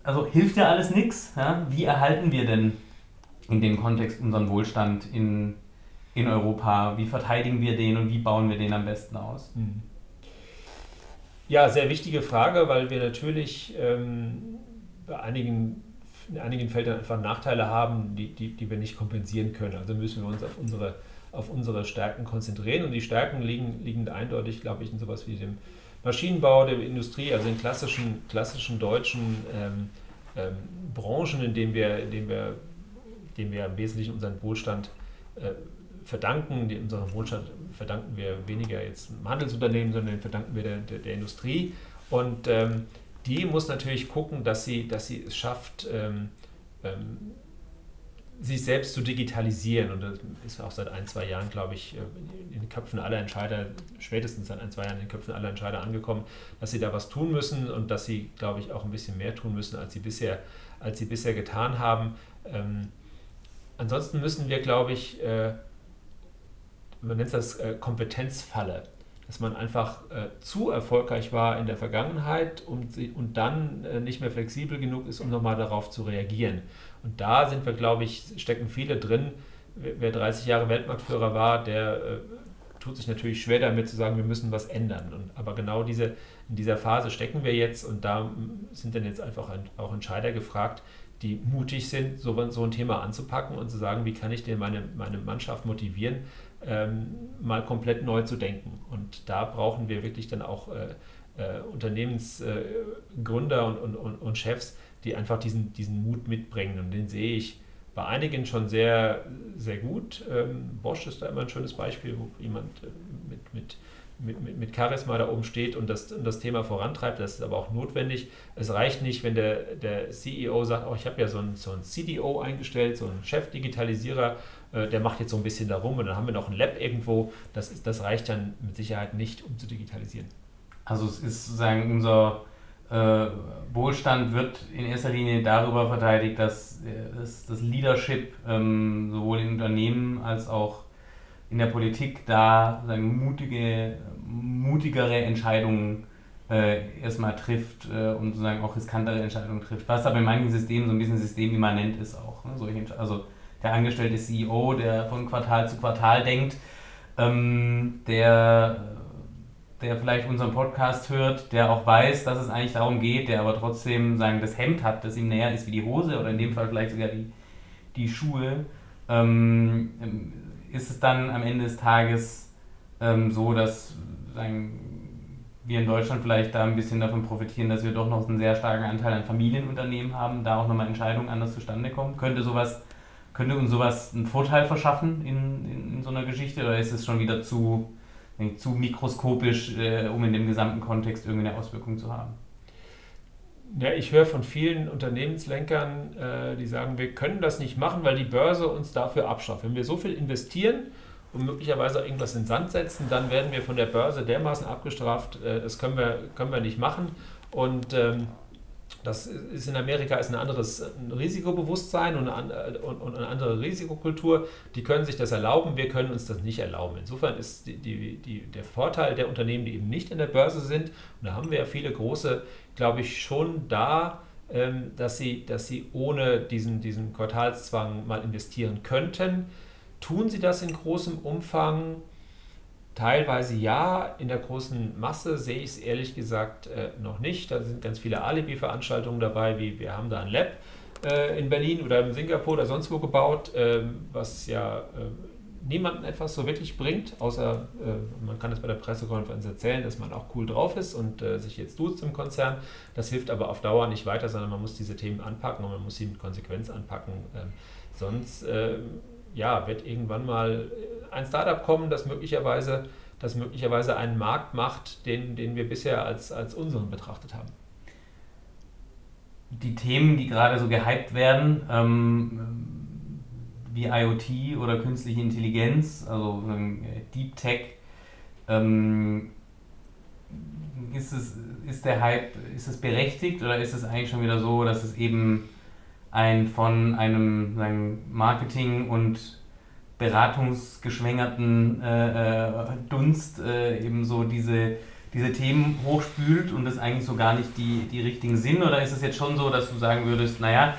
Speaker 1: also hilft ja alles nichts. Ja? Wie erhalten wir denn in dem Kontext unseren Wohlstand in, in Europa? Wie verteidigen wir den und wie bauen wir den am besten aus? Mhm.
Speaker 2: Ja, sehr wichtige Frage, weil wir natürlich ähm, bei einigen, in einigen Feldern einfach Nachteile haben, die, die, die wir nicht kompensieren können. Also müssen wir uns auf unsere, auf unsere Stärken konzentrieren. Und die Stärken liegen, liegen eindeutig, glaube ich, in sowas wie dem Maschinenbau, der Industrie, also in klassischen, klassischen deutschen ähm, ähm, Branchen, in denen wir, denen wir, denen wir im Wesentlichen unseren Wohlstand äh, verdanken. Die, unseren Wohlstand verdanken wir weniger jetzt einem Handelsunternehmen, sondern den verdanken wir der, der, der Industrie. Und ähm, die muss natürlich gucken, dass sie, dass sie es schafft, ähm, ähm, sich selbst zu digitalisieren. Und das ist auch seit ein, zwei Jahren, glaube ich, in den Köpfen aller Entscheider, spätestens seit ein, zwei Jahren in den Köpfen aller Entscheider angekommen, dass sie da was tun müssen und dass sie, glaube ich, auch ein bisschen mehr tun müssen, als sie bisher, als sie bisher getan haben. Ähm, ansonsten müssen wir, glaube ich, äh, man nennt das äh, Kompetenzfalle, dass man einfach äh, zu erfolgreich war in der Vergangenheit und, und dann äh, nicht mehr flexibel genug ist, um nochmal darauf zu reagieren. Und da sind wir, glaube ich, stecken viele drin. Wer 30 Jahre Weltmarktführer war, der äh, tut sich natürlich schwer damit zu sagen, wir müssen was ändern. Und, aber genau diese, in dieser Phase stecken wir jetzt und da sind dann jetzt einfach ein, auch Entscheider gefragt, die mutig sind, so, so ein Thema anzupacken und zu sagen, wie kann ich denn meine, meine Mannschaft motivieren, ähm, mal komplett neu zu denken. Und da brauchen wir wirklich dann auch äh, äh, Unternehmensgründer äh, und, und, und, Chefs, die einfach diesen, diesen Mut mitbringen. Und den sehe ich bei einigen schon sehr, sehr gut. Ähm, Bosch ist da immer ein schönes Beispiel, wo jemand äh, mit, mit mit, mit, mit Charisma da oben steht und das, und das Thema vorantreibt. Das ist aber auch notwendig. Es reicht nicht, wenn der, der CEO sagt, oh, ich habe ja so einen, so einen CDO eingestellt, so einen Chefdigitalisierer, äh, der macht jetzt so ein bisschen darum und dann haben wir noch ein Lab irgendwo. Das, ist, das reicht dann mit Sicherheit nicht, um zu digitalisieren.
Speaker 1: Also es ist sozusagen unser äh, Wohlstand wird in erster Linie darüber verteidigt, dass äh, das, das Leadership ähm, sowohl in Unternehmen als auch in der Politik da sagen, mutige, mutigere Entscheidungen äh, erstmal trifft äh, und sozusagen auch riskantere Entscheidungen trifft. Was aber in manchen Systemen so ein bisschen systemimmanent ist auch. Ne? Solche, also der angestellte CEO, der von Quartal zu Quartal denkt, ähm, der, der vielleicht unseren Podcast hört, der auch weiß, dass es eigentlich darum geht, der aber trotzdem sagen, das Hemd hat, das ihm näher ist wie die Hose oder in dem Fall vielleicht sogar die, die Schuhe. Ähm, ist es dann am Ende des Tages ähm, so, dass sagen, wir in Deutschland vielleicht da ein bisschen davon profitieren, dass wir doch noch einen sehr starken Anteil an Familienunternehmen haben, da auch nochmal Entscheidungen anders zustande kommen? Könnte sowas, könnte uns sowas einen Vorteil verschaffen in, in, in so einer Geschichte oder ist es schon wieder zu, zu mikroskopisch, äh, um in dem gesamten Kontext irgendeine Auswirkung zu haben?
Speaker 2: Ja, ich höre von vielen Unternehmenslenkern, äh, die sagen, wir können das nicht machen, weil die Börse uns dafür abschafft. Wenn wir so viel investieren und möglicherweise irgendwas in Sand setzen, dann werden wir von der Börse dermaßen abgestraft, äh, das können wir, können wir nicht machen. Und ähm, das ist in Amerika ist ein anderes Risikobewusstsein und eine, und eine, andere Risikokultur. Die können sich das erlauben, wir können uns das nicht erlauben. Insofern ist die, die, die, der Vorteil der Unternehmen, die eben nicht in der Börse sind, und da haben wir ja viele große, glaube ich, schon da, ähm, dass, sie, dass sie ohne diesen, diesen Quartalszwang mal investieren könnten. Tun sie das in großem Umfang? Teilweise ja, in der großen Masse sehe ich es ehrlich gesagt äh, noch nicht. Da sind ganz viele Alibi-Veranstaltungen dabei, wie wir haben da ein Lab äh, in Berlin oder in Singapur oder sonst wo gebaut, äh, was ja äh, niemanden etwas so wirklich bringt, außer äh, man kann es bei der Pressekonferenz erzählen, dass man auch cool drauf ist und äh, sich jetzt duzt im Konzern. Das hilft aber auf Dauer nicht weiter, sondern man muss diese Themen anpacken und man muss sie mit Konsequenz anpacken. Ähm, sonst ja, wird irgendwann mal ein Startup kommen, das möglicherweise, das möglicherweise einen Markt macht, den, den wir bisher als, als unseren betrachtet haben.
Speaker 1: Die Themen, die gerade so gehypt werden, ähm, wie IoT oder künstliche Intelligenz, also ähm, Deep Tech, ähm, ist, es, ist der Hype, ist es berechtigt oder ist es eigentlich schon wieder so, dass es eben ein von einem sagen, Marketing- und beratungsgeschwängerten äh, äh, Dunst äh, eben so diese, diese Themen hochspült und das eigentlich so gar nicht die, die richtigen sind? Oder ist es jetzt schon so, dass du sagen würdest, naja,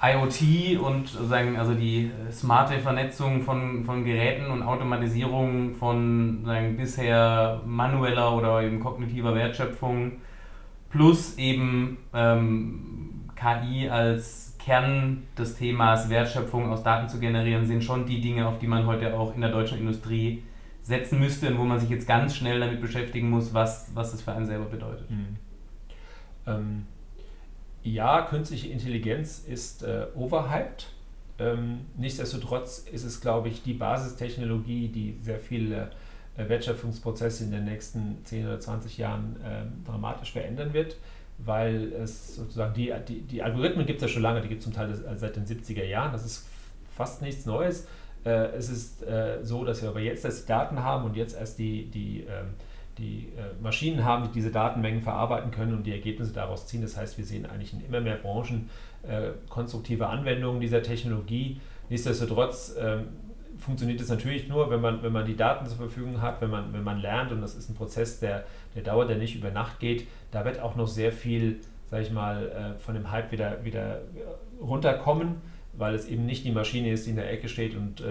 Speaker 1: IoT und sagen, also die smarte Vernetzung von, von Geräten und Automatisierung von sagen, bisher manueller oder eben kognitiver Wertschöpfung plus eben ähm, KI als Kern des Themas Wertschöpfung aus Daten zu generieren, sind schon die Dinge, auf die man heute auch in der deutschen Industrie setzen müsste und wo man sich jetzt ganz schnell damit beschäftigen muss, was, was das für einen selber bedeutet. Mhm.
Speaker 2: Ähm ja, künstliche Intelligenz ist äh, overhyped. Ähm, nichtsdestotrotz ist es, glaube ich, die Basistechnologie, die sehr viele äh, Wertschöpfungsprozesse in den nächsten 10 oder 20 Jahren äh, dramatisch verändern wird, weil es sozusagen die, die, die Algorithmen gibt es ja schon lange, die gibt es zum Teil seit den 70er Jahren, das ist fast nichts Neues. Äh, es ist äh, so, dass wir aber jetzt erst Daten haben und jetzt erst die, die ähm, die äh, Maschinen haben, die diese Datenmengen verarbeiten können und die Ergebnisse daraus ziehen. Das heißt, wir sehen eigentlich in immer mehr Branchen konstruktive Anwendungen dieser Technologie. Nichtsdestotrotz ähm, funktioniert es natürlich nur, wenn man, wenn man die Daten zur Verfügung hat, wenn man, wenn man lernt und das ist ein Prozess, der, der dauert, der nicht über Nacht geht. Da wird auch noch sehr viel, sage ich mal, äh, von dem Hype wieder, wieder runterkommen, weil es eben nicht die Maschine ist, die in der Ecke steht und äh,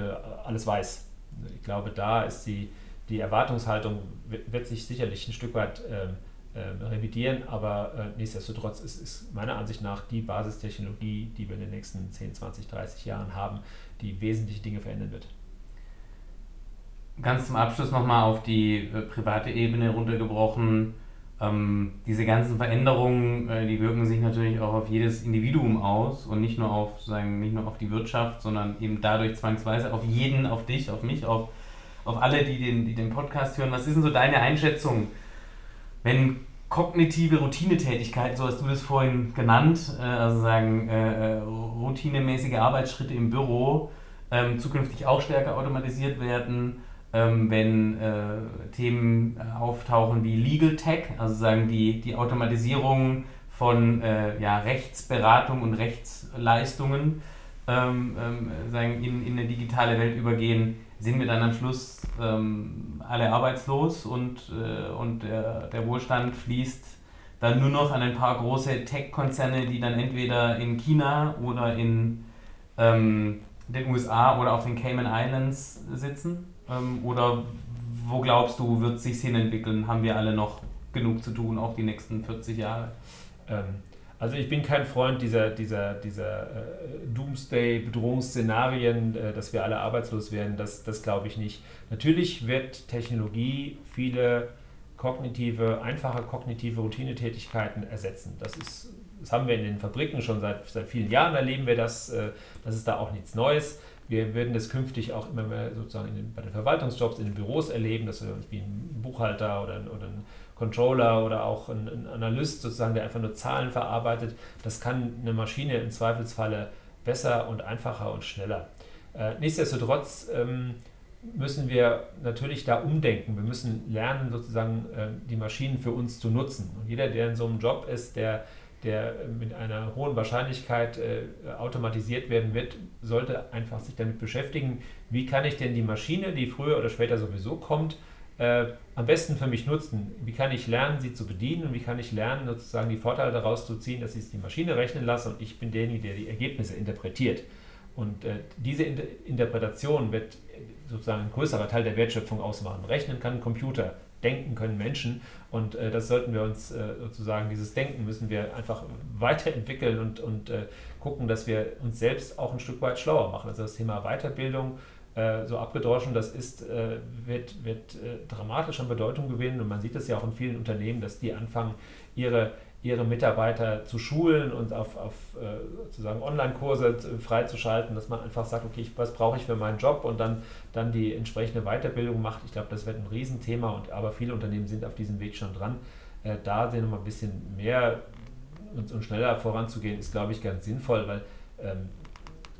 Speaker 2: alles weiß. Ich glaube, da ist die, die Erwartungshaltung wird sich sicherlich ein Stück weit ähm, ähm, revidieren, aber äh, nichtsdestotrotz ist, ist meiner Ansicht nach die Basistechnologie, die wir in den nächsten 10, 20, 30 Jahren haben, die wesentliche Dinge verändern wird.
Speaker 1: Ganz zum Abschluss nochmal auf die äh, private Ebene runtergebrochen. Ähm, diese ganzen Veränderungen, äh, die wirken sich natürlich auch auf jedes Individuum aus und nicht nur auf, sagen, nicht nur auf die Wirtschaft, sondern eben dadurch zwangsweise auf jeden, auf dich, auf mich, auf auf alle, die den, die den Podcast hören. Was ist denn so deine Einschätzung, wenn kognitive Routinetätigkeiten, so hast du das vorhin genannt, äh, also sagen äh, äh, routinemäßige Arbeitsschritte im Büro, ähm, zukünftig auch stärker automatisiert werden, wenn äh, Themen äh, auftauchen wie Legal Tech, also sagen die, die Automatisierung von äh, ja, Rechtsberatung und Rechtsleistungen ähm, ähm, sagen, in, in eine digitale Welt übergehen sind wir dann am Schluss ähm, alle arbeitslos und, äh, und der, der Wohlstand fließt dann nur noch an ein paar große Tech-Konzerne, die dann entweder in China oder in ähm, den USA oder auf den Cayman Islands sitzen? Ähm, oder wo glaubst du, wird sich hin entwickeln? Haben wir alle noch genug zu tun, auch die nächsten 40 Jahre?
Speaker 2: Ähm, also ich bin kein Freund dieser, dieser, dieser äh, Doomsday-Bedrohungsszenarien, äh, dass wir alle arbeitslos werden. Das, das glaube ich nicht. Natürlich wird Technologie viele kognitive, einfache kognitive Routinetätigkeiten ersetzen. Das, ist, das haben wir in den Fabriken schon seit, seit vielen Jahren, erleben wir das. Äh, das ist da auch nichts Neues. Wir werden das künftig auch immer mehr sozusagen den, bei den Verwaltungsjobs in den Büros erleben, dass wir uns wie ein Buchhalter oder, oder ein Controller oder auch ein, ein, Analyst sozusagen, der einfach nur Zahlen verarbeitet, das kann eine Maschine im Zweifelsfalle besser und einfacher und schneller. Äh, nichtsdestotrotz ähm, müssen wir natürlich da umdenken. Wir müssen lernen, sozusagen äh, die Maschinen für uns zu nutzen. Und jeder, der in so einem Job ist, der, der mit einer hohen Wahrscheinlichkeit äh, automatisiert werden wird, sollte einfach sich damit beschäftigen, wie kann ich denn die Maschine, die früher oder später sowieso kommt, äh, am besten für mich nutzen? Wie kann ich lernen, sie zu bedienen und wie kann ich lernen, sozusagen die Vorteile daraus zu ziehen, dass ich die Maschine rechnen lasse und ich bin derjenige, der die Ergebnisse interpretiert. Und äh, diese Inter Interpretation wird sozusagen ein größerer Teil der Wertschöpfung ausmachen. Rechnen kann ein Computer, denken können Menschen und äh, das sollten wir uns äh, sozusagen, dieses Denken müssen wir einfach weiterentwickeln und, und äh, gucken, dass wir uns selbst auch ein Stück weit schlauer machen. Also das Thema Weiterbildung äh, so abgedroschen das ist, äh, wird, wird äh, dramatisch an Bedeutung gewinnen. Und man sieht es ja auch in vielen Unternehmen, dass die anfangen, ihre, ihre Mitarbeiter zu schulen und auf, auf sozusagen Online-Kurse freizuschalten, dass man einfach sagt, okay, was brauche ich für meinen Job und dann, dann die entsprechende Weiterbildung macht. Ich glaube, das wird ein Riesenthema, und, aber viele Unternehmen sind auf diesem Weg schon dran. da sehen wir mal ein bisschen mehr und, und schneller voranzugehen, ist, glaube ich, ganz sinnvoll, weil ähm,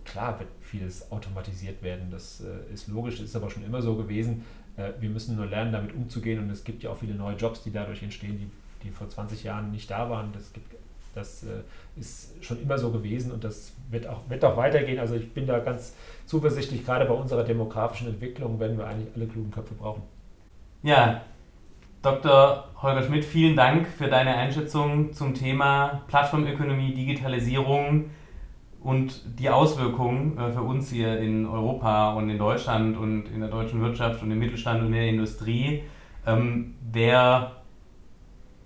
Speaker 2: klar wird vieles automatisiert werden. Das äh, ist logisch, ist aber schon immer so gewesen. Äh, wir müssen nur lernen, damit umzugehen und es gibt ja auch viele neue Jobs, die dadurch entstehen, die, die vor 20 Jahren nicht da waren. Das, gibt, das äh, ist schon immer so gewesen und das wird auch, wird auch weitergehen. Also ich bin da ganz zuversichtlich, gerade bei unserer demografischen Entwicklung werden wir eigentlich alle klugen Köpfe brauchen.
Speaker 1: Ja, Dr. Holger Schmidt, vielen Dank für deine Einschätzung zum Thema Plattformökonomie, Digitalisierung und die Auswirkungen äh, für uns hier in Europa und in Deutschland und in der deutschen Wirtschaft und im Mittelstand und in der Industrie. Ähm, wer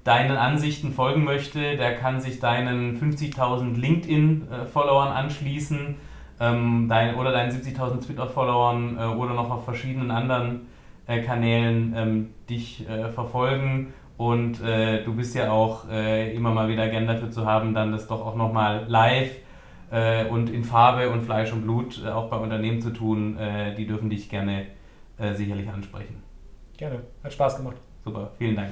Speaker 1: deinen Ansichten folgen möchte, der kann sich deinen 50.000 LinkedIn-Followern anschließen ähm, dein, oder deinen 70.000 Twitter-Followern äh, oder noch auf verschiedenen anderen äh, Kanälen ähm, dich äh, verfolgen. Und äh, du bist ja auch äh, immer mal wieder gern dafür zu haben, dann das doch auch nochmal live äh, und in Farbe und Fleisch und Blut äh, auch bei Unternehmen zu tun, äh, die dürfen dich gerne äh, sicherlich ansprechen.
Speaker 2: Gerne, hat Spaß gemacht.
Speaker 1: Super, vielen Dank.